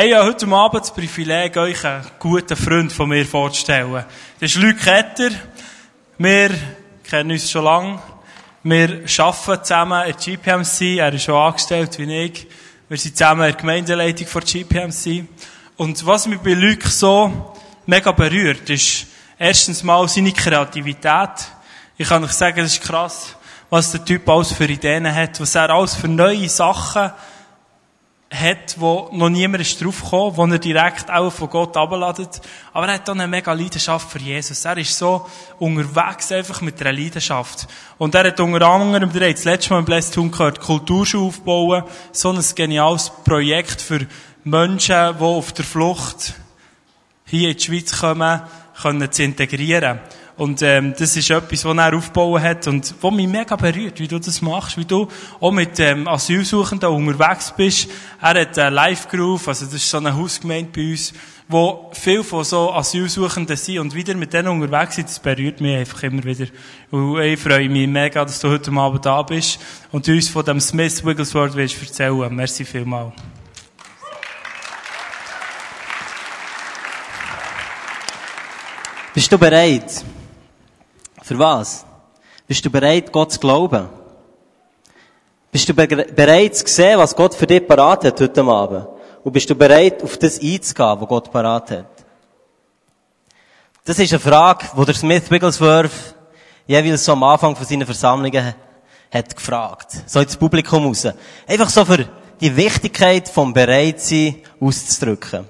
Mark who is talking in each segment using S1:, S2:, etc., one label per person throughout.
S1: Hey, habe heute Abend das Privileg, euch einen guten Freund von mir vorzustellen. Das ist Luc Ketter. Wir kennen uns schon lange. Wir arbeiten zusammen in der GPMC. Er ist schon angestellt wie ich. Wir sind zusammen in der Gemeindeleitung von GPMC. Und was mich bei Luc so mega berührt, ist erstens mal seine Kreativität. Ich kann euch sagen, es ist krass, was der Typ alles für Ideen hat, was er alles für neue Sachen hat, wo noch niemand ist draufgekommen, wo er direkt auch von Gott abladet. Aber er hat auch eine mega Leidenschaft für Jesus. Er ist so unterwegs einfach mit einer Leidenschaft. Und er hat unter anderem, der hat das letzte Mal im Tun gehört, Kulturschule aufbauen. So ein geniales Projekt für Menschen, die auf der Flucht hier in die Schweiz kommen, können zu integrieren. Und ähm, das ist etwas, was er aufgebaut hat und was mich mega berührt, wie du das machst, wie du auch mit ähm, Asylsuchenden unterwegs bist. Er hat äh, Live Groove, also das ist so eine Hausgemeinde bei uns, wo viel von so Asylsuchenden sind und wieder mit denen unterwegs sind, das berührt mich einfach immer wieder. Und ich freue mich mega, dass du heute Abend da bist und uns von dem Smith Wigglesworth willst erzählen. Merci vielmals.
S2: Bist du bereit? Für was? Bist du bereit, Gott zu glauben? Bist du be bereit zu sehen, was Gott für dich parat hat heute Abend? Und bist du bereit, auf das einzugehen, was Gott parat hat? Das ist eine Frage, die der Smith Wigglesworth jeweils so am Anfang von seinen Versammlungen hat gefragt. So ins Publikum raus. Einfach so für die Wichtigkeit vom Bereitsein auszudrücken.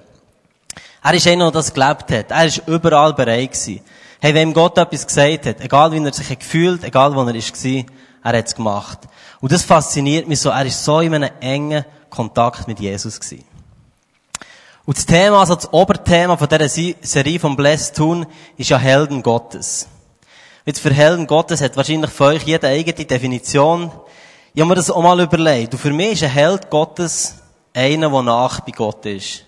S2: Er ist einer, der das gelebt hat. Er ist überall bereit gewesen. Hey, wenn Gott etwas gesagt hat, egal wie er sich gefühlt, egal wo er war, er hat es gemacht. Und das fasziniert mich so. Er ist so in einem engen Kontakt mit Jesus gewesen. Und das Thema, also das Oberthema von dieser Serie von Blessed Tun, ist ja Helden Gottes. Jetzt für Helden Gottes hat wahrscheinlich für euch jede eigene Definition. Ich habe mir das auch mal überlegt. Und für mich ist ein Held Gottes einer, der nach bei Gott ist.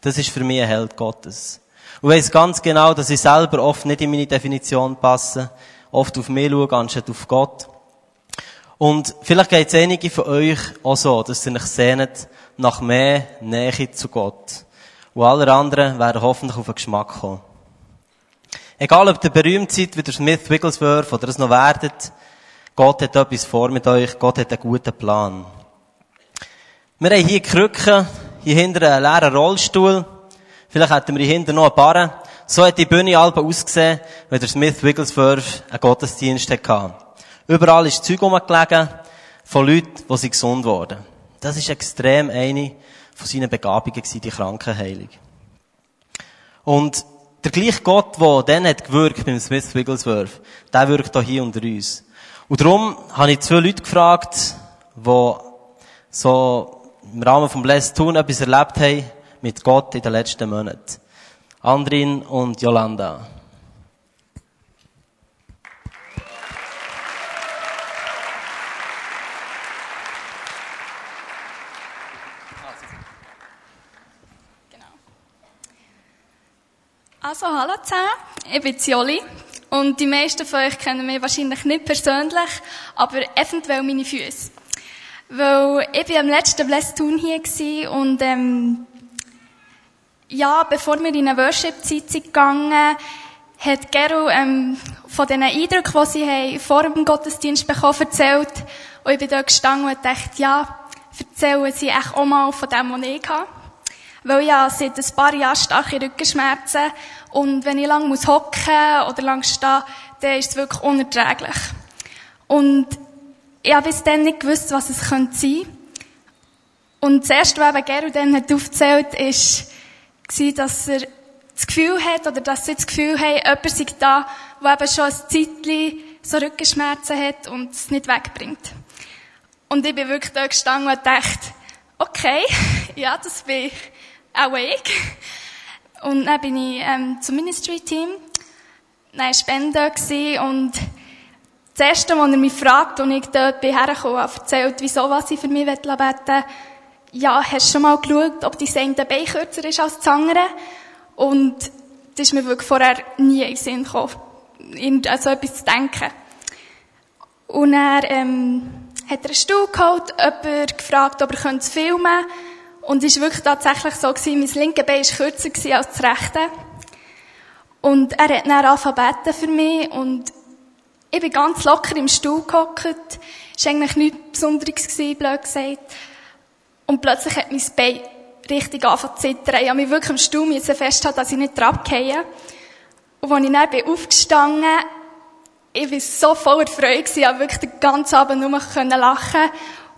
S2: Das ist für mich ein Held Gottes. Und weiss ganz genau, dass ich selber oft nicht in meine Definition passe, oft auf mich schaue, anstatt auf Gott. Und vielleicht geht es einige von euch auch so, dass ihr euch sehnt nach mehr Nähe zu Gott. Und alle anderen werden hoffentlich auf den Geschmack kommen. Egal, ob ihr berühmt seid, wie der Smith Wigglesworth oder es noch werdet, Gott hat etwas vor mit euch, Gott hat einen guten Plan. Wir haben hier Krücken, hier hinter einen leeren Rollstuhl. Vielleicht hätten wir hier hinten noch eine Barre. So hat die Bühne halb ausgesehen, wenn der Smith Wigglesworth einen Gottesdienst hatte. Überall ist Zeug rumgelegen von Leuten, die gesund wurden. Das ist extrem eine von seinen Begabungen die Krankenheilung. Und der gleiche Gott, der dann hat gewirkt beim Smith Wigglesworth, der wirkt auch hier unter uns. Und darum habe ich zwei Leute gefragt, die so im Rahmen vom Blessed Tun etwas erlebt haben mit Gott in den letzten Monaten. Andrin und Yolanda.
S3: Also, hallo zusammen. Ich bin Joli. Und die meisten von euch kennen mich wahrscheinlich nicht persönlich, aber eventuell meine Füße. Weil ich bin am letzten Blessed Tun hier und, ähm, ja, bevor wir in eine Worship-Zeit sind gegangen, hat Gero, ähm, von diesen Eindrücken, die sie haben, vor dem Gottesdienst bekommen, erzählt. Und ich bin dort gestanden und dachte, ja, erzählen sie echt auch mal von dem, was ich habe. Weil ja, seit ein paar Jahren starke Rückenschmerzen. Und wenn ich lang muss hocken oder lang stehen, dann ist es wirklich unerträglich. Und ich habe bis dann nicht gewusst, was es könnte sein. Und das erste, was eben Gero dann hat aufgezählt, ist, war, dass er das Gefühl hat, oder dass sie das Gefühl haben, jemand sei da, der eben schon ein Zeitchen so Rückenschmerzen hat und es nicht wegbringt. Und ich bin wirklich da gestanden und dachte, okay, ja, das bin auch ich. Und dann bin ich ähm, zum Ministry-Team, dann Spender und das Erste, was er mich fragt, als ich dort bin hergekommen, erzählt, wieso was ich für mich beten will, ja, hast du schon mal geschaut, ob dein eine Bein kürzer ist als das andere? Und das ist mir wirklich vorher nie in den Sinn gekommen, an so etwas zu denken. Und er ähm, hat er einen Stuhl geholt, jemand gefragt, ob er filmen könnte. Und es war wirklich tatsächlich so, gewesen, mein linke Bein war kürzer als das rechte. Und er hat dann angefangen für mich und ich bin ganz locker im Stuhl gehockt. Es war eigentlich nichts Besonderes, gewesen, blöd gesagt. Und plötzlich hat mein Bein richtig angefangen zu zittern. Ich musste mich wirklich am Stuhl festhalten, dass ich nicht abgehe. Und als ich dann bin aufgestanden ich war so voller Freude, ich konnte wirklich den ganzen Abend nur lachen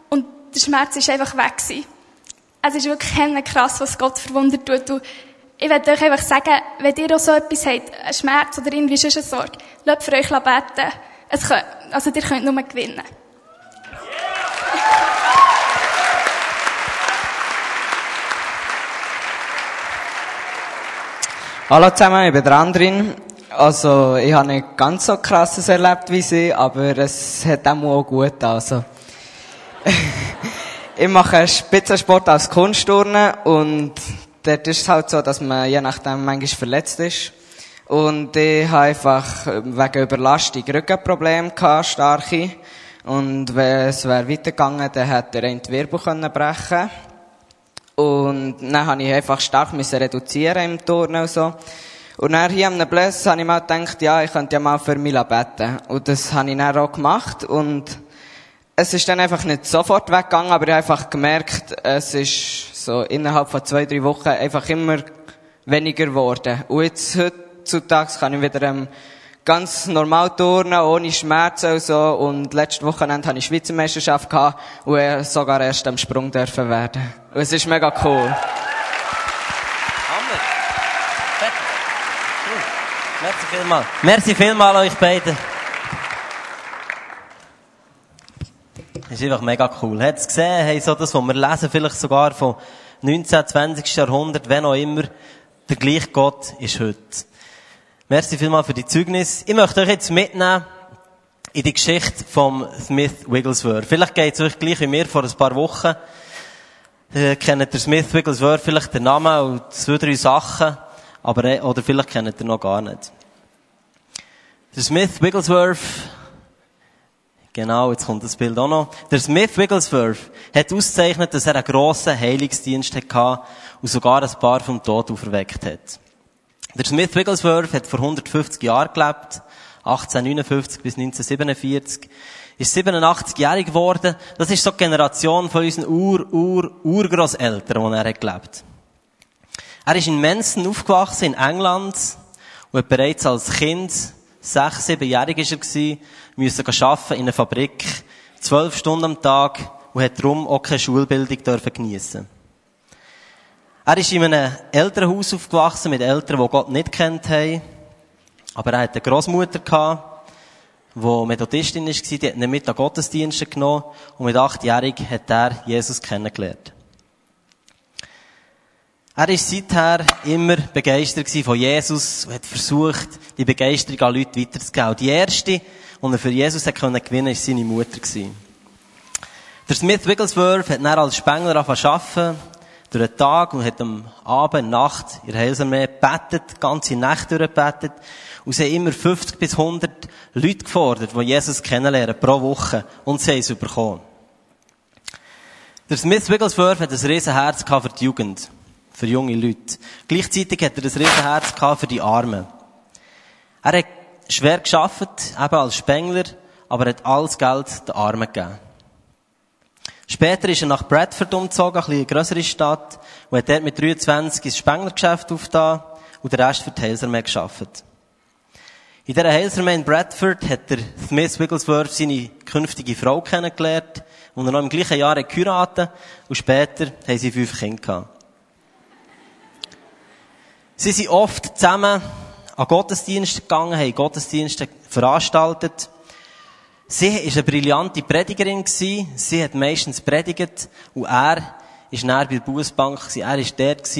S3: und der Schmerz war einfach weg. Gewesen. Es ist wirklich krass, was Gott verwundert tut. Und ich möchte euch einfach sagen, wenn ihr auch so etwas habt, einen Schmerz oder irgendwie sonst eine Sorge, lasst für euch beten. Es könnt, also ihr könnt nur gewinnen.
S4: Hallo zusammen, ich bin der Andrin. Also, ich habe nicht ganz so krasses erlebt wie sie, aber es hat auch gut. Also, ich mache Spitzensport als Kunstturnen und dort ist es halt so, dass man je nachdem manchmal verletzt ist. Und ich habe einfach wegen Überlastung Rückenprobleme gehabt, starke. Und wenn es wäre weitergegangen, dann hätte er die Wirbel können brechen Und dann habe ich einfach stark müssen reduzieren im Turnen und so. Und dann hier am Bless habe ich mal gedacht, ja, ich könnte ja mal für mich beten. Und das habe ich dann auch gemacht. Und es ist dann einfach nicht sofort weggegangen, aber ich habe einfach gemerkt, es ist so innerhalb von zwei, drei Wochen einfach immer weniger geworden. Und jetzt heutzutage kann ich wieder ähm, ganz normal turnen, ohne Schmerzen und so. Und letzte Wochenende hatte ich Schweizer Meisterschaft gehabt und sogar erst am Sprung dürfen werden. Und es ist mega cool.
S2: Merci vielmals. Merci vielmals euch beiden. Das ist einfach mega cool. Hat es gesehen, hey, so das, was wir lesen, vielleicht sogar vom 19., 20. Jahrhundert, wenn auch immer, der gleiche Gott ist heute. Merci vielmals für die Zeugnis. Ich möchte euch jetzt mitnehmen in die Geschichte vom Smith Wigglesworth. Vielleicht geht es euch gleich wie mir vor ein paar Wochen. Ihr kennt der Smith Wigglesworth vielleicht den Namen und zwei, drei Sachen. Aber, äh, oder vielleicht kennt ihr noch gar nicht. Der Smith Wigglesworth, genau, jetzt kommt das Bild auch noch. Der Smith Wigglesworth hat ausgezeichnet, dass er einen grossen Heilungsdienst hatte und sogar ein paar vom Tod auferweckt hat. Der Smith Wigglesworth hat vor 150 Jahren gelebt, 1859 bis 1947 ist 87-jährig geworden. Das ist so die Generation von unseren Ur, Ur, Urgroßeltern, die er hat gelebt. Er ist in Mensen aufgewachsen, in England, und hat bereits als Kind, sechs, siebenjährig ist er gewesen, müssen arbeiten in einer Fabrik, zwölf Stunden am Tag, und hat darum auch keine Schulbildung dürfen geniessen. Er ist in einem Elternhaus aufgewachsen, mit Eltern, die Gott nicht kennt haben. Aber er hatte eine Großmutter die Methodistin war, die hat ihn mit an Gottesdienste genommen, und mit achtjährig hat er Jesus kennengelernt. Er ist seither immer begeistert von Jesus und hat versucht, die Begeisterung an Leute weiterzugeben. Die erste, die er für Jesus gewinnen konnte, war seine Mutter. Der Smith Wigglesworth hat dann als Spengler angefangen durch den Tag und hat am Abend, Nacht in der Heilsarmee gebetet, ganze Nacht durchgebetet. Und sie haben immer 50 bis 100 Leute gefordert, die Jesus kennenlernen, pro Woche. Und sie haben es bekommen. Der Smith Wigglesworth hat ein riesen Herz für die Jugend für junge Leute. Gleichzeitig hat er ein Riesenherz für die Armen. Er hat schwer geschafft, eben als Spengler, aber hat alles Geld den Armen gegeben. Später ist er nach Bradford umgezogen, ein eine grössere Stadt, und hat dort mit 23 ein Spenglergeschäft aufgetan und den Rest für die Heilsarmee geschafft. In dieser Heilsarmee in Bradford hat der Smith Wigglesworth seine künftige Frau kennengelernt und er noch im gleichen Jahr geheiratet und später haben sie fünf Kinder gehabt. Sie sind oft zusammen an Gottesdienste gegangen, haben Gottesdienste veranstaltet. Sie war eine brillante Predigerin. Sie hat meistens predigt. Und er ist näher bei der Bußbank. Er war dort,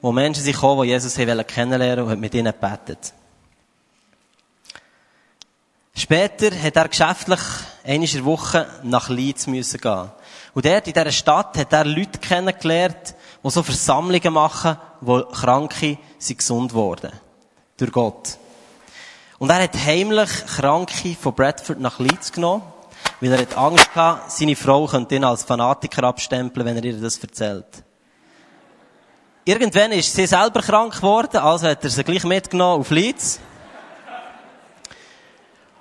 S2: wo Menschen kommen, die Jesus kennenlernen und hat mit ihnen gebetet. Später hat er geschäftlich einmal in der Woche nach Leeds müssen gehen. Und dort in dieser Stadt hat er Leute kennengelernt, die so Versammlungen machen, wo Kranke sind gesund worden. Durch Gott. Und er hat heimlich Kranke von Bradford nach Leeds genommen, weil er hat Angst hatte, seine Frau könnte ihn als Fanatiker abstempeln, wenn er ihr das erzählt. Irgendwann ist sie selber krank geworden, also hat er sie gleich mitgenommen auf Leeds.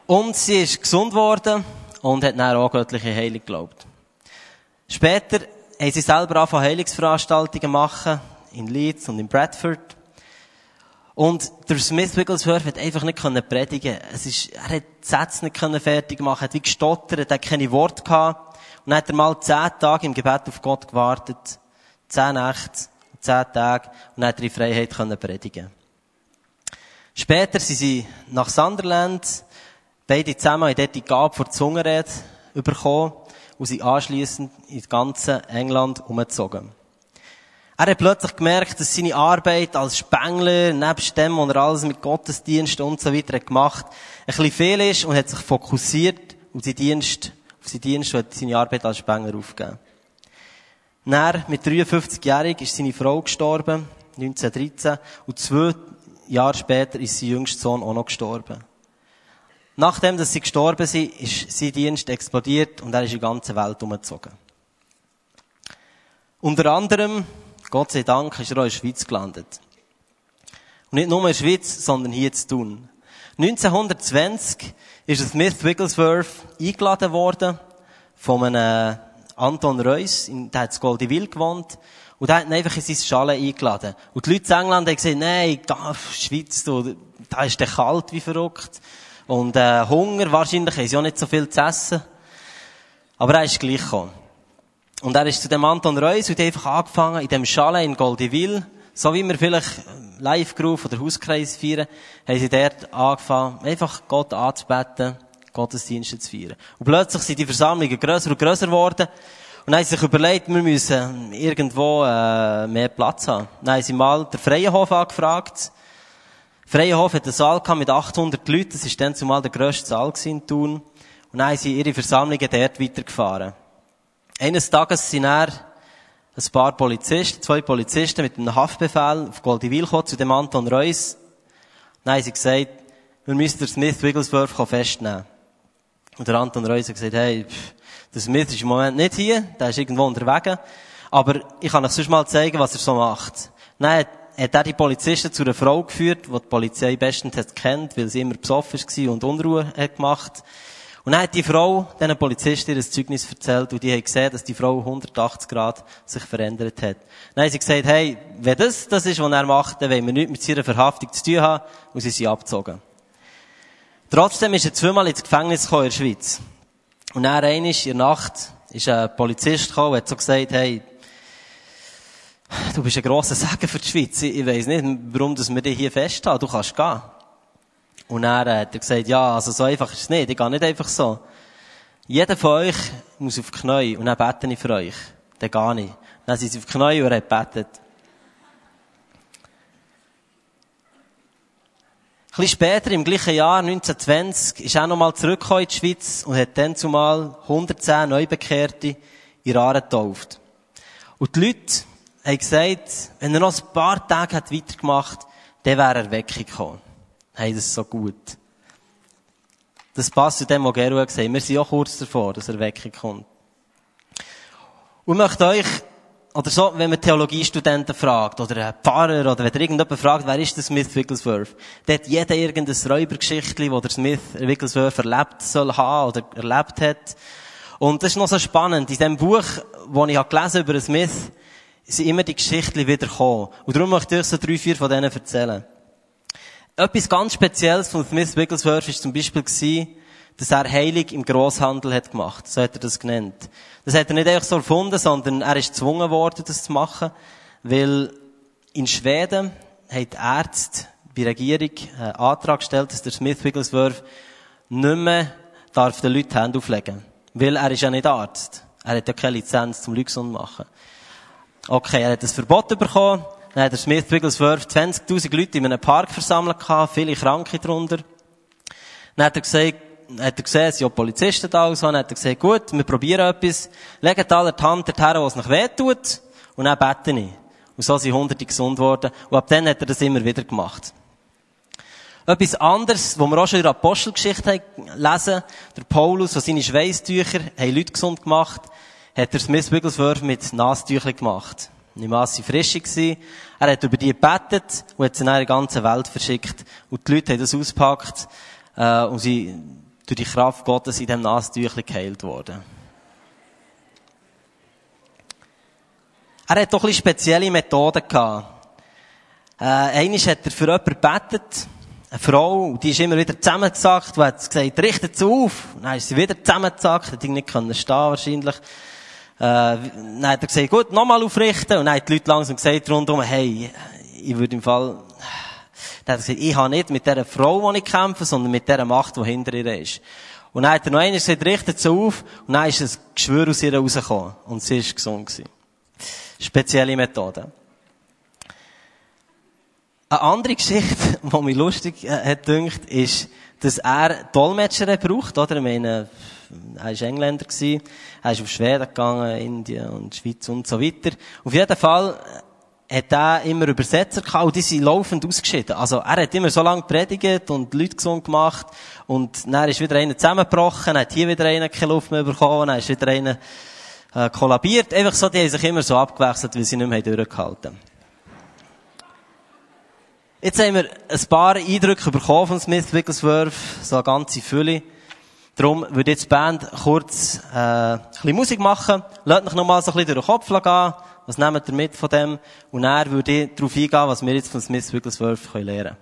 S2: Und sie ist gesund geworden und hat dann auch göttliche Heilung geglaubt. Später haben sie selber angefangen, Heilungsveranstaltungen machen, in Leeds und in Bradford. Und der Smith Wigglesworth hat einfach nicht predigen. Es ist, er hat die Sätze nicht fertig machen, hat wie gestottert, hat keine Worte gehabt. Und dann hat er mal zehn Tage im Gebet auf Gott gewartet. Zehn Nächte, zehn Tage. Und dann hat er in Freiheit können predigen. Später sind sie nach Sunderland, beide zusammen haben dort die Gabe vor Zungenrede bekommen und sind anschliessend in ganze England umgezogen. Er hat plötzlich gemerkt, dass seine Arbeit als Spengler, nebst dem, was er alles mit Gottesdienst und so weiter gemacht hat, ein bisschen viel ist und hat sich fokussiert auf seinen Dienst, auf seinen Dienst und hat seine Arbeit als Spengler aufgegeben. Dann, mit 53-jährig, ist seine Frau gestorben, 1913, und zwei Jahre später ist sein jüngster Sohn auch noch gestorben. Nachdem, dass sie gestorben sind, ist sein Dienst explodiert und er ist in die ganze Welt umgezogen. Unter anderem, Gott sei Dank, ist er auch in der Schweiz gelandet. Und nicht nur in der Schweiz, sondern hier zu tun. 1920 ist Smith Wigglesworth eingeladen worden von einem Anton Reuss, der hat in Goldiville gewohnt, und der hat ihn einfach in sein Schale eingeladen. Und die Leute in England haben gesagt, nein, da, Schweiz, du, da ist der kalt wie verrückt. Und äh, Hunger, wahrscheinlich haben sie auch nicht so viel zu essen. Aber er ist gleich gekommen. Und er ist zu dem Anton Reus und hat einfach angefangen, in dem Chalet in Goldiville, so wie wir vielleicht Live-Groove oder Hauskreis feiern, haben sie dort angefangen, einfach Gott anzubeten, Gottesdienste zu feiern. Und plötzlich sind die Versammlungen grösser und grösser geworden. Und dann haben sie sich überlegt, wir müssen irgendwo äh, mehr Platz haben. Dann haben sie mal den Freienhof angefragt. Freienhof hat einen Saal mit 800 Leuten. Das war dann zumal der grösste Saal in Thun. Und dann haben sie ihre Versammlungen dort weitergefahren. Eines Tages sind dann ein paar Polizisten, zwei Polizisten mit einem Haftbefehl auf Goldiville gekommen, zu dem Anton Reuss. Haben sie gesagt, wir müssen den Smith Wigglesworth festnehmen. Und der Anton Reuss hat gesagt, hey, pff, der Smith ist im Moment nicht hier, der ist irgendwo unterwegs. Aber ich kann euch sonst mal zeigen, was er so macht. Dann hat, hat er die Polizisten zu einer Frau geführt, die die Polizei bestens hat kennt, weil sie immer besoffen war und Unruhe hat gemacht. Und dann hat die Frau, diesen Polizisten, ihr Zeugnis erzählt und die haben gesehen, dass die Frau 180 Grad sich verändert hat. Dann haben sie gesagt, hey, wenn das das ist, was er macht, dann wollen wir nichts mit ihrer Verhaftung zu tun haben und sie sind abgezogen. Trotzdem ist er zweimal ins Gefängnis gekommen in der Schweiz. Und dann einmal in der Nacht ist ein Polizist gekommen und hat so gesagt, hey, du bist ein grosser Segen für die Schweiz. Ich weiss nicht, warum wir dich hier festhalten. Du kannst gehen. Und dann hat er gesagt, ja, also so einfach ist es nicht. Ich gehe nicht einfach so. Jeder von euch muss auf die Knie und dann bete ich für euch. Dann gehe ich. Dann sind sie auf die Knie und er hat betet. Ein bisschen später, im gleichen Jahr, 1920, ist er nochmal zurückgekommen in die Schweiz und hat dann zumal 110 Neubekehrte in Aare getauft. Und die Leute haben gesagt, wenn er noch ein paar Tage weitergemacht, dann wäre er weggekommen. Hey, das ist so gut. Das passt zu dem, was Geru gesagt hat. Wir sind auch kurz davor, dass er wegkommt. Und möchte euch, oder so, wenn man Theologiestudenten fragt, oder einen Pfarrer, oder wenn irgendjemand fragt, wer ist der Smith Wigglesworth? Der hat jeder irgendein Räubergeschichtli, wo der Smith Wigglesworth erlebt soll haben, oder erlebt hat. Und das ist noch so spannend. In dem Buch, das ich gelesen über Smith, sind immer die Geschichten wiedergekommen. Und darum möchte ich euch so drei, vier von denen erzählen. Etwas ganz Spezielles von Smith Wigglesworth war zum Beispiel, dass er Heilig im Grosshandel hat gemacht. So hat er das genannt. Das hat er nicht einfach so erfunden, sondern er ist gezwungen worden, das zu machen, weil in Schweden haben die Ärzte bei der Regierung einen Antrag gestellt, dass der Smith Wigglesworth nicht mehr darf den Leuten die Hände auflegen. Weil er ist ja nicht Arzt. Er hat ja keine Lizenz zum Leute machen. Okay, er hat das Verbot bekommen. Dann hat der Smith Wigglesworth 20.000 Leute in einem Park versammelt viele Kranke drunter. Dann hat er gesagt, hat er gesehen, es sind auch Polizisten da und so, dann hat er gesagt, gut, wir probieren etwas, legen alle die Hand dorthin, wo es noch weh tut, und dann bete ich. Und so sind Hunderte gesund worden, und ab dann hat er das immer wieder gemacht. Etwas anderes, wo wir auch schon in der Apostelgeschichte lesen, der Paulus, der seine Schweißtücher, haben Leute gesund gemacht, hat der Smith Wigglesworth mit Nastüchern gemacht. Niemals sie frisch. Er hat über die gebetet und hat sie in der ganzen Welt verschickt. Und die Leute haben das ausgepackt, äh, und sie durch die Kraft Gottes in diesem Nasentüchlein geheilt worden. Er hat doch ein bisschen spezielle Methoden gehabt. Äh, einmal hat er für jemanden gebetet, eine Frau, die ist immer wieder zusammengesackt, und hat gesagt, richtet sie auf. Dann ist sie wieder zusammengesackt, hat nicht können stehen wahrscheinlich. Äh, dann hat er gesagt, gut, nochmal aufrichten. Und dann hat die Leute langsam gesagt rundum, hey, ich würde im Fall, dann hat er gesagt, ich habe nicht mit dieser Frau, die ich kämpfe, sondern mit dieser Macht, die hinter ihr ist. Und dann hat er noch einmal gesagt, richtet sie auf. Und dann ist ein Geschwür aus ihr rausgekommen. Und sie ist gesund gewesen. Spezielle Methode. Eine andere Geschichte, die mich lustig äh, hat gedacht, ist, dass er Dolmetscher braucht, oder? Ich meine, er war Engländer, gewesen, er ist auf Schweden gegangen, Indien und Schweiz und so weiter. Auf jeden Fall hat er immer Übersetzer gehabt und die sind laufend ausgeschieden. Also er hat immer so lange predigt und Leute gesund gemacht und dann ist wieder einer zusammengebrochen, hat hier wieder einer keine Luft mehr bekommen, dann ist wieder einer äh, kollabiert. Einfach so, die haben sich immer so abgewechselt, weil sie nicht mehr durchgehalten haben. Jetzt haben wir ein paar Eindrücke bekommen von Smith Wigglesworth, so eine ganze Fülle. Darum würde jetzt die Band kurz äh, ein bisschen Musik machen. Lasst euch nochmal so ein bisschen durch den Kopf gehen. Was nehmt ihr mit von dem? Und dann würde ich darauf eingehen, was wir jetzt von Smith Wigglesworth lernen können.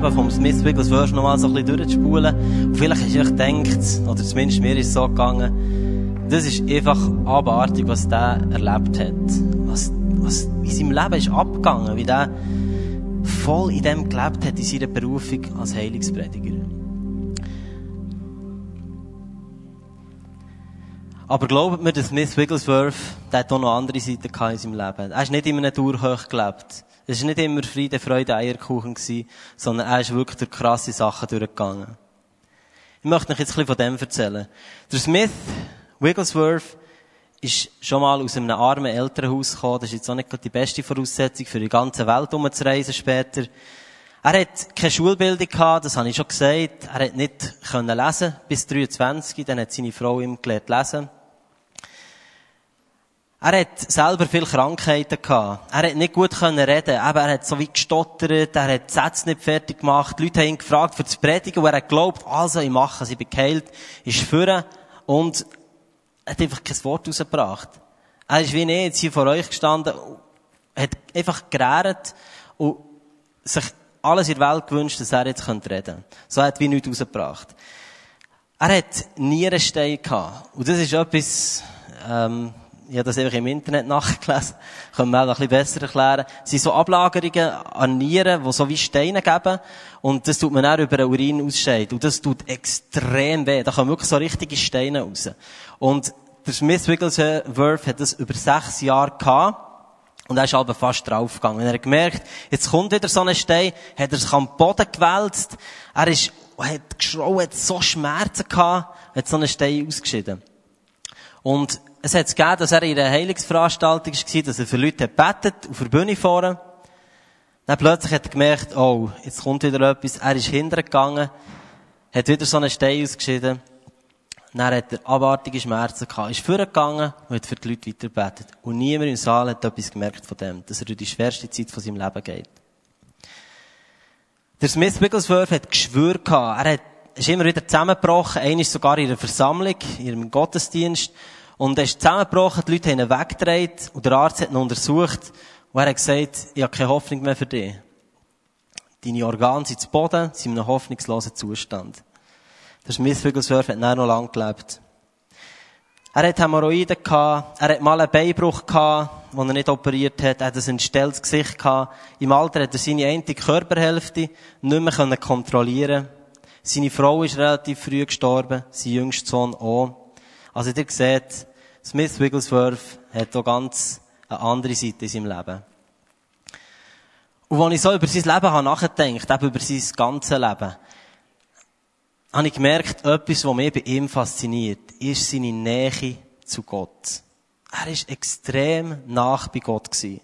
S2: Leben vom Smith Wigglesworth noch mal so ein bisschen durchzuspulen. Und vielleicht hast du echt gedacht, oder zumindest mir ist es so gegangen, das ist einfach abartig, was der erlebt hat. Was, was in seinem Leben ist abgegangen, wie der voll in dem gelebt hat, in seiner Berufung als Heilungsprediger. Aber glaubt mir, dass Smith Wigglesworth, der hat auch noch andere Seiten in seinem Leben. Er ist nicht in einem Durchhoch gelebt. Es war nicht immer Friede, Freude, Eierkuchen, gewesen, sondern er ist wirklich durch krasse Sachen durchgegangen. Ich möchte euch jetzt ein bisschen von dem erzählen. Der Smith Wigglesworth ist schon mal aus einem armen Elternhaus gekommen. Das ist jetzt auch nicht die beste Voraussetzung für die ganze Welt umzureisen später. Er hat keine Schulbildung gehabt, das habe ich schon gesagt. Er hat nicht können lesen bis 23. Dann hat seine Frau ihm gelernt lesen. Er hat selber viele Krankheiten gehabt. Er hat nicht gut können reden. Aber er hat so wie gestottert. Er hat die Sätze nicht fertig gemacht. Die Leute haben ihn gefragt für das Predigen, wo er hat geglaubt, also ich mache es, ich bin geheilt, ist führen und hat einfach kein Wort rausgebracht. Er ist wie ich jetzt hier vor euch gestanden, hat einfach geredet und sich alles in der Welt gewünscht, dass er jetzt reden könnte. So hat er wie nichts rausgebracht. Er hat Nierenstein gehabt. Und das ist etwas, ähm, ich habe das einfach im Internet nachgelesen, können wir auch noch ein bisschen besser erklären, es sind so Ablagerungen an Nieren, die so wie Steine geben, und das tut man dann über den Urin ausscheiden, und das tut extrem weh, da kommen wirklich so richtige Steine raus. Und der Smith Wigglesworth hat das über sechs Jahre gehabt, und er ist aber fast draufgegangen. Er hat gemerkt, jetzt kommt wieder so ein Stein, hat er sich am Boden gewälzt, er ist, hat geschrauen, hat so Schmerzen gehabt, hat so einen Stein ausgeschieden. Und es hat es gegeben, dass er in einer Heilungsveranstaltung war, dass er für Leute betet, auf der Bühne vorne. Dann plötzlich hat er gemerkt, oh, jetzt kommt wieder etwas. Er ist hintergegangen, hat wieder so einen Stein ausgeschieden. Dann hat er abartige Schmerzen gehabt, ist vorgegangen und hat für die Leute weitergebetet. Und niemand im Saal hat etwas gemerkt von dem, dass er durch die schwerste Zeit von seinem Leben geht. Der Smith Wigglesworth hat Geschwür gehabt. Er hat, ist immer wieder zusammengebrochen. Einer ist sogar in einer Versammlung, in einem Gottesdienst. Und er ist zusammengebrochen, die Leute haben ihn weggedreht und der Arzt hat ihn untersucht. Und er hat gesagt, ich habe keine Hoffnung mehr für dich. Deine Organe sind zu Boden, sind in einem hoffnungslosen Zustand. Der Smith Wigglesworth hat noch lange gelebt. Er hat Hämorrhoiden gehabt, er hat mal einen Beinbruch gehabt, den er nicht operiert hat, er hat ein entstelltes Gesicht gehabt. Im Alter hat er seine eine Körperhälfte nicht mehr kontrollieren Seine Frau ist relativ früh gestorben, sein jüngster Sohn auch. Also ihr seht, Smith Wigglesworth hat auch ganz eine andere Seite in seinem Leben. Und als ich so über sein Leben habe nachgedacht, eben über sein ganzes Leben, habe ich gemerkt, etwas, was mich bei ihm fasziniert, ist seine Nähe zu Gott. Er ist extrem nach bei Gott gewesen.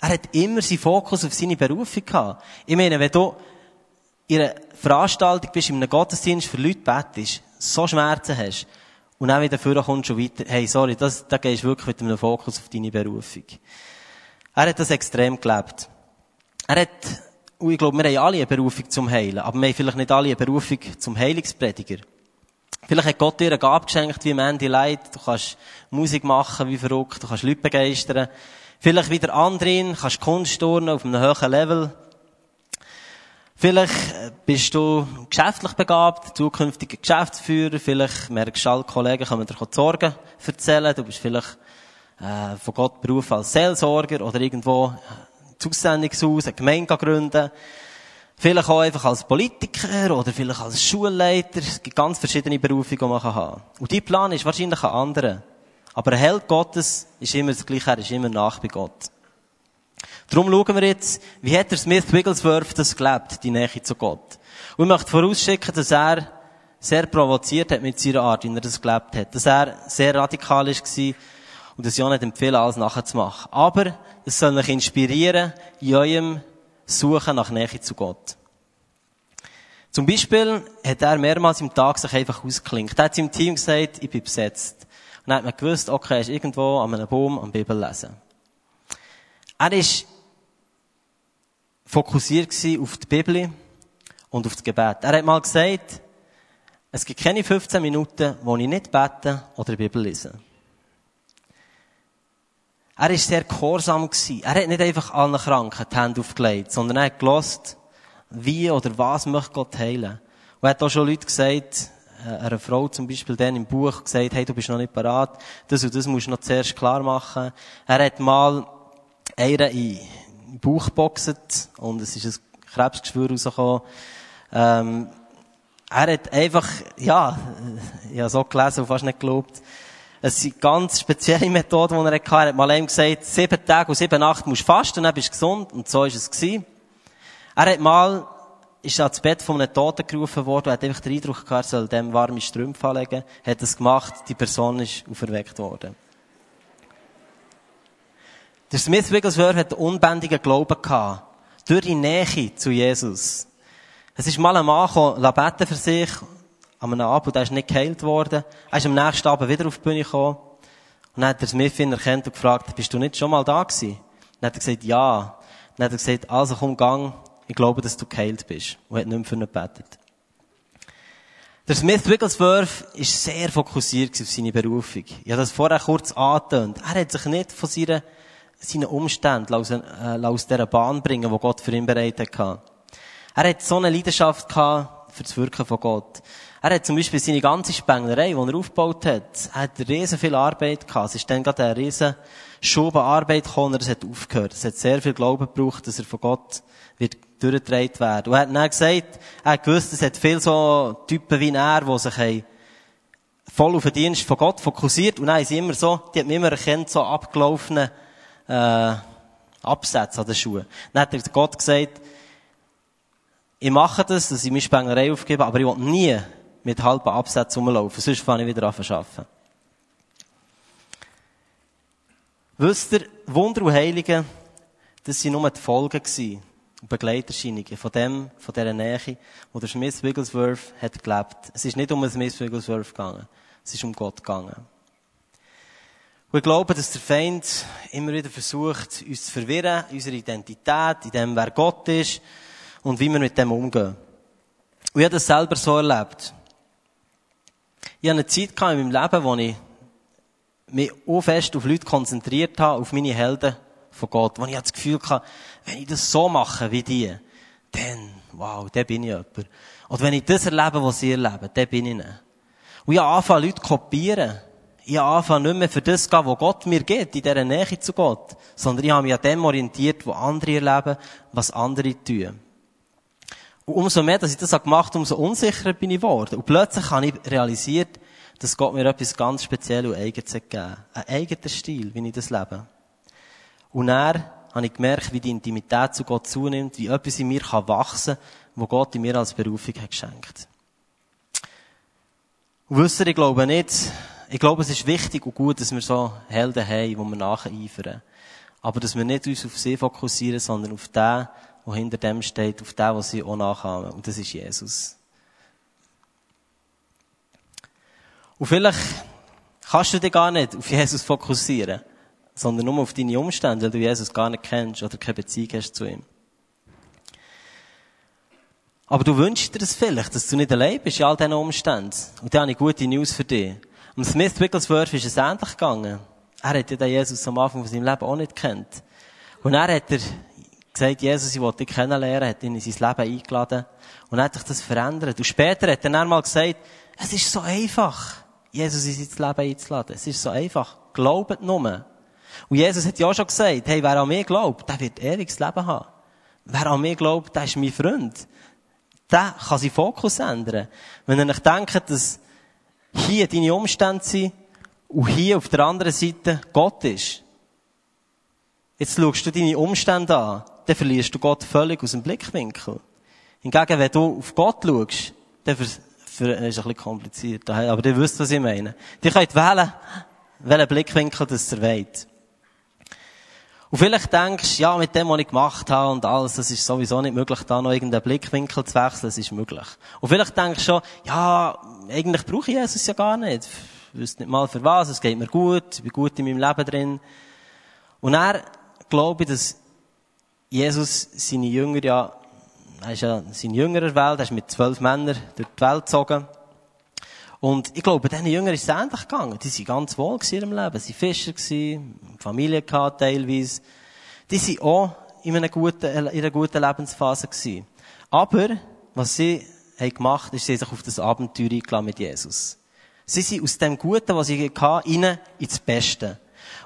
S2: Er hat immer seinen Fokus auf seine Berufung gehabt. Ich meine, wenn du in einer Veranstaltung bist, in einem Gottesdienst für Leute betest, so Schmerzen hast, und dann wieder vorher kommst du weiter, hey, sorry, das, da gehst du wirklich mit einem Fokus auf deine Berufung. Er hat das extrem gelebt. Er hat und ich glaube, wir haben alle eine Berufung zum Heilen. Aber wir haben vielleicht nicht alle eine Berufung zum Heilungsprediger. Vielleicht hat Gott dir eine Gabe geschenkt, wie Mandy Light. Du kannst Musik machen, wie verrückt. Du kannst Leute begeistern. Vielleicht wieder andere, kannst Kunst turnen auf einem hohen Level. Vielleicht äh, bist du geschäftlich begabt, zukünftiger Geschäftsführer. Vielleicht merkst du, alle Kollegen können dir Sorgen erzählen. Du bist vielleicht äh, von Gott berufen als Seelsorger oder irgendwo Aussendungshaus, eine Gemeinde gründen. Vielleicht auch einfach als Politiker oder vielleicht als Schulleiter. Es gibt ganz verschiedene Berufe, die man haben kann. Und die Plan ist wahrscheinlich ein anderer. Aber ein Held Gottes ist immer das Gleiche, er ist immer nach bei Gott. Darum schauen wir jetzt, wie hat der Smith Wigglesworth das gelebt, die Nähe zu Gott. Und ich möchte vorausschicken, dass er sehr provoziert hat mit seiner Art, wie er das gelebt hat. Dass er sehr radikal war und dass ich nicht empfehle, alles nachzumachen. Aber es soll euch inspirieren in eurem Suchen nach Nähe zu Gott. Zum Beispiel hat er mehrmals im Tag sich einfach ausgeklinkt. Er hat seinem Team gesagt, ich bin besetzt. Und dann hat man gewusst, okay, er ist irgendwo an einem Baum am Bibel lesen. Er ist fokussiert auf die Bibel und auf das Gebet. Er hat mal gesagt, es gibt keine 15 Minuten, wo ich nicht bete oder die Bibel lese. Er war sehr gehorsam. Er hat nicht einfach allen Kranken die Hände aufgelegt, sondern er hat gelost, wie oder was möchte Gott heilen. Und er hat auch schon Leute gesagt, äh, einer Frau zum Beispiel dann im Buch gesagt, hey, du bist noch nicht parat, das und das musst du noch zuerst klar machen. Er hat mal einen in den und es ist ein Krebsgeschwür rausgekommen. Ähm, er hat einfach, ja, ich habe so gelesen und fast nicht geglaubt, es sind ganz spezielle Methoden, die er hatte. Er hat mal einem gesagt, sieben Tage und sieben Nacht musst du fasten, dann bist du gesund. Und so ist es gewesen. Er hat mal, ist ans Bett von einem Toten gerufen worden, er hat einfach den Eindruck gehabt, er soll dem warme Strümpfe anlegen. Hat es gemacht, die Person ist auferweckt worden. Der Smith Wigglesworth hat unbändigen Glauben gehabt. Durch die Nähe zu Jesus. Es ist mal ein Mann gekommen, für sich an einem Abend, der ist nicht geheilt worden. Er ist am nächsten Abend wieder auf die Bühne gekommen. Und dann hat der Smith ihn erkannt und gefragt, bist du nicht schon mal da gewesen? Dann hat er gesagt, ja. Dann hat er gesagt, also komm, gang. Ich glaube, dass du geheilt bist. Und hat nicht mehr für ihn gebetet. Der Smith Wigglesworth ist sehr fokussiert auf seine Berufung. Ich habe das vorher kurz angetönt. Er hat sich nicht von seinen, seinen Umständen aus, äh, aus dieser Bahn bringen, die Gott für ihn bereit hat. Er hat so eine Leidenschaft gehabt für das Wirken von Gott. Er hat zum Beispiel seine ganze Spenglerei, die er aufgebaut hat, er hat riesen viel Arbeit gehabt. Es ist dann gerade eine riesen Schub Arbeit gekommen es hat aufgehört. Es hat sehr viel Glauben gebraucht, dass er von Gott wird durchgedreht werden. Und er hat dann gesagt, er hat gewusst, es hat viele so Typen wie er, die sich voll auf den Dienst von Gott fokussiert. Und haben sie immer so, die hat mich immer erkannt, so abgelaufene, äh, Absätze an den Schuhen. Dann hat Gott gesagt, ich mache das, dass ich meine Spengerei aufgebe, aber ich will nie mit halben Absätzen rumlaufen. Sonst fange ich wieder an zu arbeiten. Wisst ihr, Wunder und Heiligen, das waren nur die Folgen und Begleiterscheinungen von dem, von dieser Nähe, wo der Smith Wigglesworth hat gelebt. Es ist nicht um Smith Wigglesworth gegangen. Es ist um Gott gegangen. Und ich glaube, dass der Feind immer wieder versucht, uns zu verwirren, unsere Identität, in dem, wer Gott ist und wie wir mit dem umgehen. Und ich habe das selber so erlebt. Ich hatte eine Zeit in meinem Leben, wo ich mich auch fest auf Leute konzentriert habe, auf meine Helden von Gott, wo ich das Gefühl hatte, wenn ich das so mache wie die, dann, wow, dann bin ich jemand. Oder wenn ich das erlebe, was sie erleben, dann bin ich nicht. Und ich habe angefangen, Leute zu kopieren. Ich habe angefangen, nicht mehr für das zu gehen, was Gott mir gibt, in dieser Nähe zu Gott. Sondern ich habe mich an dem orientiert, was andere erleben, was andere tun. Und umso mehr, dass ich das gemacht habe, umso unsicherer bin ich geworden. Und plötzlich habe ich realisiert, dass Gott mir etwas ganz Spezielles und Eigenes gegeben hat. Ein eigener Stil, wie ich das lebe. Und dann habe ich gemerkt, wie die Intimität zu Gott zunimmt, wie etwas in mir wachsen kann, wo Gott in mir als Berufung hat geschenkt. Und wisst ihr, ich glaube nicht, ich glaube, es ist wichtig und gut, dass wir so Helden haben, die wir nacheifern. Aber dass wir nicht uns auf sie fokussieren, sondern auf den, der hinter dem steht, auf den, was sie auch nachahmen. Und das ist Jesus. Und vielleicht kannst du dich gar nicht auf Jesus fokussieren, sondern nur auf deine Umstände, weil du Jesus gar nicht kennst oder keine Beziehung hast zu ihm. Aber du wünschst dir das vielleicht, dass du nicht allein bist in all diesen Umständen. Und da habe ich gute News für dich. Um Smith Wigglesworth ist es ähnlich gegangen. Er hat ja den Jesus am Anfang von seinem Leben auch nicht kennt. Und er hat er gesagt, Jesus, ich wollte dich kennenlernen, hat ihn in sein Leben eingeladen. Und hat sich das verändert. Und später hat er dann mal gesagt, es ist so einfach, Jesus in sein Leben einzuladen. Es ist so einfach. Glaubet nur. Und Jesus hat ja auch schon gesagt, hey, wer an mich glaubt, der wird ewiges Leben haben. Wer an mich glaubt, der ist mein Freund. Der kann seinen Fokus ändern. Wenn ihr nicht denkt, dass hier deine Umstände sind und hier auf der anderen Seite Gott ist. Jetzt schaust du deine Umstände an, dann verlierst du Gott völlig aus dem Blickwinkel. Hingegen, wenn du auf Gott schaust, dann für, für, ist ein bisschen kompliziert, aber ihr wisst, was ich meine. Ihr könnt wählen, welchen Blickwinkel das ihr wollt. Und vielleicht denkst du, ja, mit dem, was ich gemacht habe und alles, das ist sowieso nicht möglich, da noch irgendeinen Blickwinkel zu wechseln, das ist möglich. Und vielleicht denkst du schon, ja, eigentlich brauche ich Jesus ja gar nicht. Ich wüsste nicht mal für was, es geht mir gut, ich bin gut in meinem Leben drin. Und er glaube dass Jesus seine Jünger ja, er ist ja sein Jünger erwählt, er ist mit zwölf Männern durch die Welt gezogen. Und ich glaube, diesen Jüngern ist es ähnlich gegangen. Die waren ganz wohl in ihrem Leben. Sie waren Fischer, Familie gehabt teilweise. Die waren auch in einer guten, in einer guten Lebensphase gewesen. Aber, was sie haben gemacht, ist, sie sich auf das Abenteuer eingeladen mit Jesus. Sie sind aus dem Guten, was sie hatten, rein ins Beste.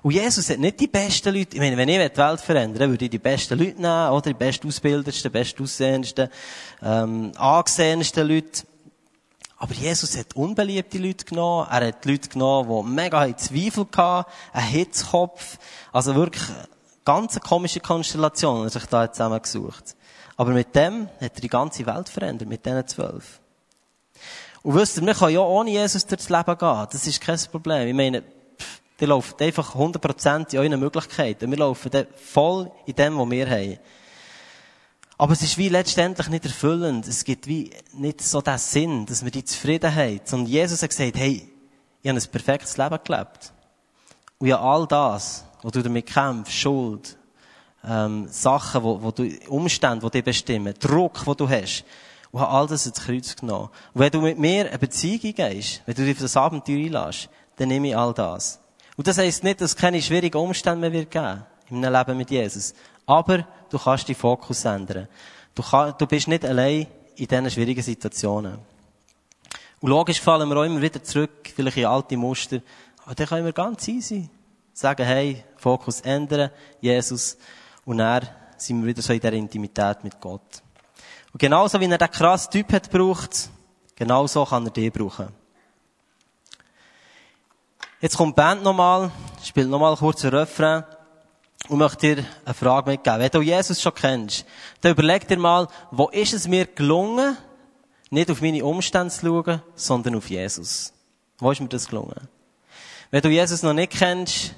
S2: Und Jesus hat nicht die besten Leute, ich meine, wenn ich die Welt verändern würde ich die besten Leute nehmen, oder die bestausgebildetsten, bestaussehendsten, ähm, angesehensten Leute. Aber Jesus hat unbeliebte Leute genommen. Er hat Leute genommen, die mega Zweifel hatten, einen Hitzkopf. Also wirklich ganz komische Konstellation, er sich da zusammengesucht. Aber mit dem hat er die ganze Welt verändert, mit diesen zwölf. Und wisst ihr, wir können ja ohne Jesus durchs Leben gehen. Das ist kein Problem. Ich meine, die laufen einfach 100% in euren Möglichkeiten. Wir laufen voll in dem, was wir haben. Aber es ist wie letztendlich nicht erfüllend. Es gibt wie nicht so den Sinn, dass wir die Zufriedenheit. Und Jesus hat gesagt, hey, ich habe ein perfektes Leben gelebt. Und ja, all das, wo du damit kämpfst, Schuld, ähm, Sachen, wo, wo du, Umstände, die dich bestimmen, Druck, wo du hast, und habe all das ins Kreuz genommen. Und wenn du mit mir eine Beziehung gehst, wenn du dich für das Abenteuer einlässt, dann nehme ich all das. Und das heisst nicht, dass es keine schwierigen Umstände mehr wird geben in einem Leben mit Jesus. Aber du kannst deinen Fokus ändern. Du, kann, du bist nicht allein in diesen schwierigen Situationen. Und logisch fallen wir auch immer wieder zurück, vielleicht in alte Muster. Aber dann können wir ganz easy sagen, hey, Fokus ändern, Jesus. Und dann sind wir wieder so in dieser Intimität mit Gott. Und genauso wie er den krassen Typ hat gebraucht, genauso kann er den brauchen. Jetzt kommt die Band nochmal, spielt nochmal kurz einen Refrain und möchte dir eine Frage mitgeben. Wenn du Jesus schon kennst, dann überleg dir mal, wo ist es mir gelungen, nicht auf meine Umstände zu schauen, sondern auf Jesus. Wo ist mir das gelungen? Wenn du Jesus noch nicht kennst,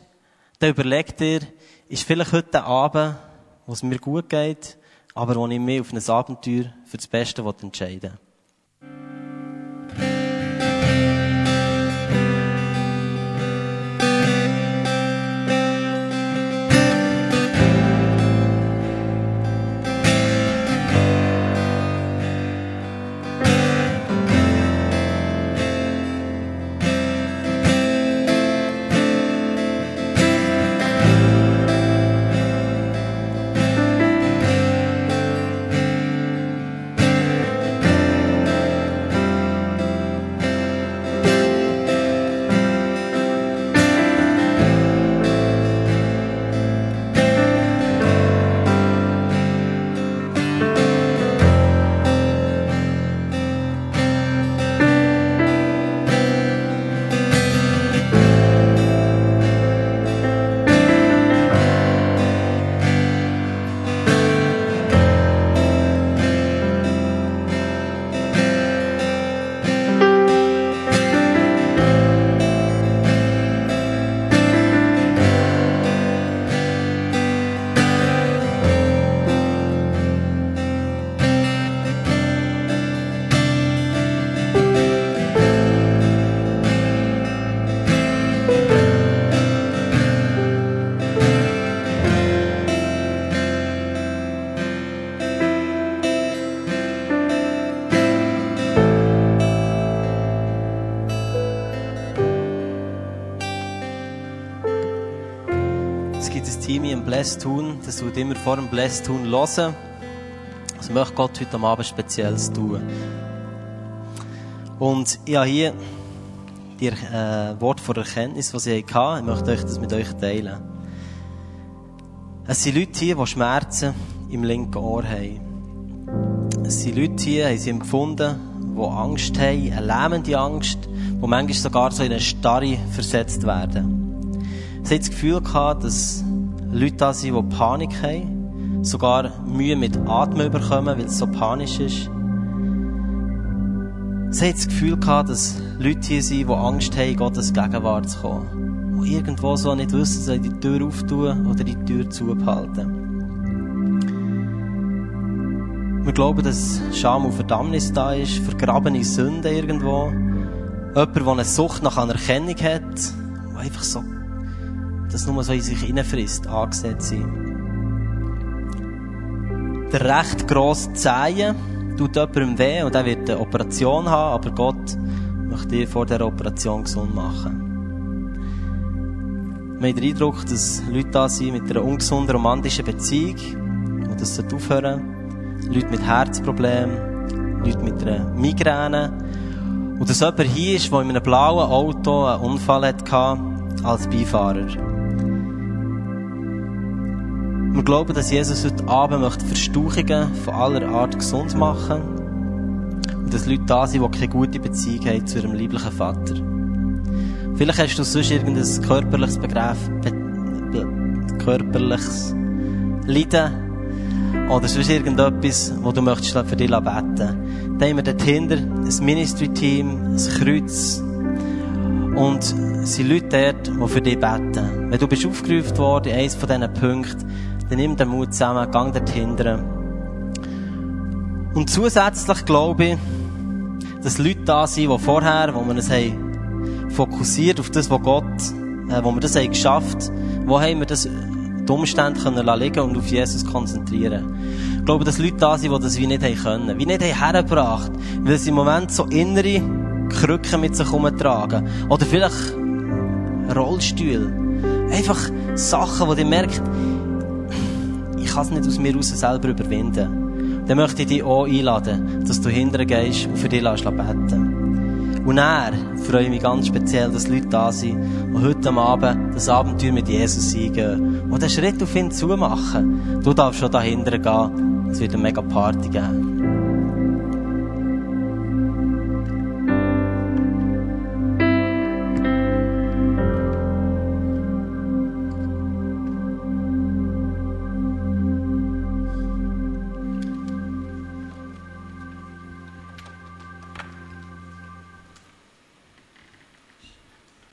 S2: dann überleg dir, ist vielleicht heute Abend, wo es mir gut geht, aber wo ich mich auf ein Abenteuer für das Beste entscheiden will. Blessed Tun, das tut immer vor dem Blessed Tun hören. Was möchte Gott heute Abend Spezielles tun? Und ich habe hier die äh, Wort von Erkenntnis, die sie hatten. Ich möchte euch das mit euch teilen. Es sind Leute hier, die Schmerzen im linken Ohr haben. Es sind Leute hier, haben sie empfunden, die Angst haben, eine lähmende Angst, die manchmal sogar so in eine Starre versetzt werden. Sie haben das Gefühl dass Leute da sind, die Panik haben, sogar Mühe mit Atmen bekommen, weil es so panisch ist. Sie haben das Gefühl gehabt, dass Leute hier sind, die Angst haben, Gottes Gegenwart zu kommen. Die irgendwo so nicht wissen, sollen die Tür auftun oder die Tür zubehalten. Wir glauben, dass Scham und Verdammnis da ist, vergrabene Sünde irgendwo. Jemand, der eine Sucht nach Anerkennung hat, der einfach so das nur so in sich hineinfrisst, angesetzt sein. Der recht grosse Zehen tut jemandem weh und er wird eine Operation haben, aber Gott möchte dir vor dieser Operation gesund machen. Wir haben den Eindruck, dass Leute da sind mit einer ungesunden romantischen Beziehung und das sollte aufhören. Leute mit Herzproblemen, Leute mit einer Migräne. Und dass jemand hier ist, der in einem blauen Auto einen Unfall hatte als Beifahrer. Wir glauben, dass Jesus heute Abend möchte Verstauchungen von aller Art gesund machen und dass Leute da sind, die keine gute Beziehung haben zu ihrem lieblichen Vater. Vielleicht hast du sonst irgendein körperliches Begriff, be, be, körperliches Leiden oder sonst irgendetwas, wo du möchtest für dich beten. Dann haben wir dort hinter ein Ministry-Team, ein Kreuz und es sind Leute dort, die für dich beten. Wenn du bist aufgerufen worden, eines von diesen Punkten, dann nimm den Mut zusammen, gang dort hinten. Und zusätzlich glaube ich, dass Leute da sind, die vorher, wo wir haben fokussiert auf das, was Gott, äh, wo wir das haben geschafft, wo haben wir das, die Umstände können liegen und auf Jesus konzentrieren. Ich glaube, dass Leute da sind, die das wie nicht haben können, wie nicht haben hergebracht, weil sie im Moment so innere Krücken mit sich herumtragen. Oder vielleicht Rollstühle. Einfach Sachen, wo ihr merkt, kann es nicht aus mir raus selber überwinden. Dann möchte ich dich auch einladen, dass du hinterher gehst und für dich beten. Und er freue ich mich ganz speziell, dass Leute da sind, die heute Abend das Abenteuer mit Jesus eingehen und den Schritt auf ihn zumachen. Du darfst schon dahinter gehen. Es wird eine mega Party geben.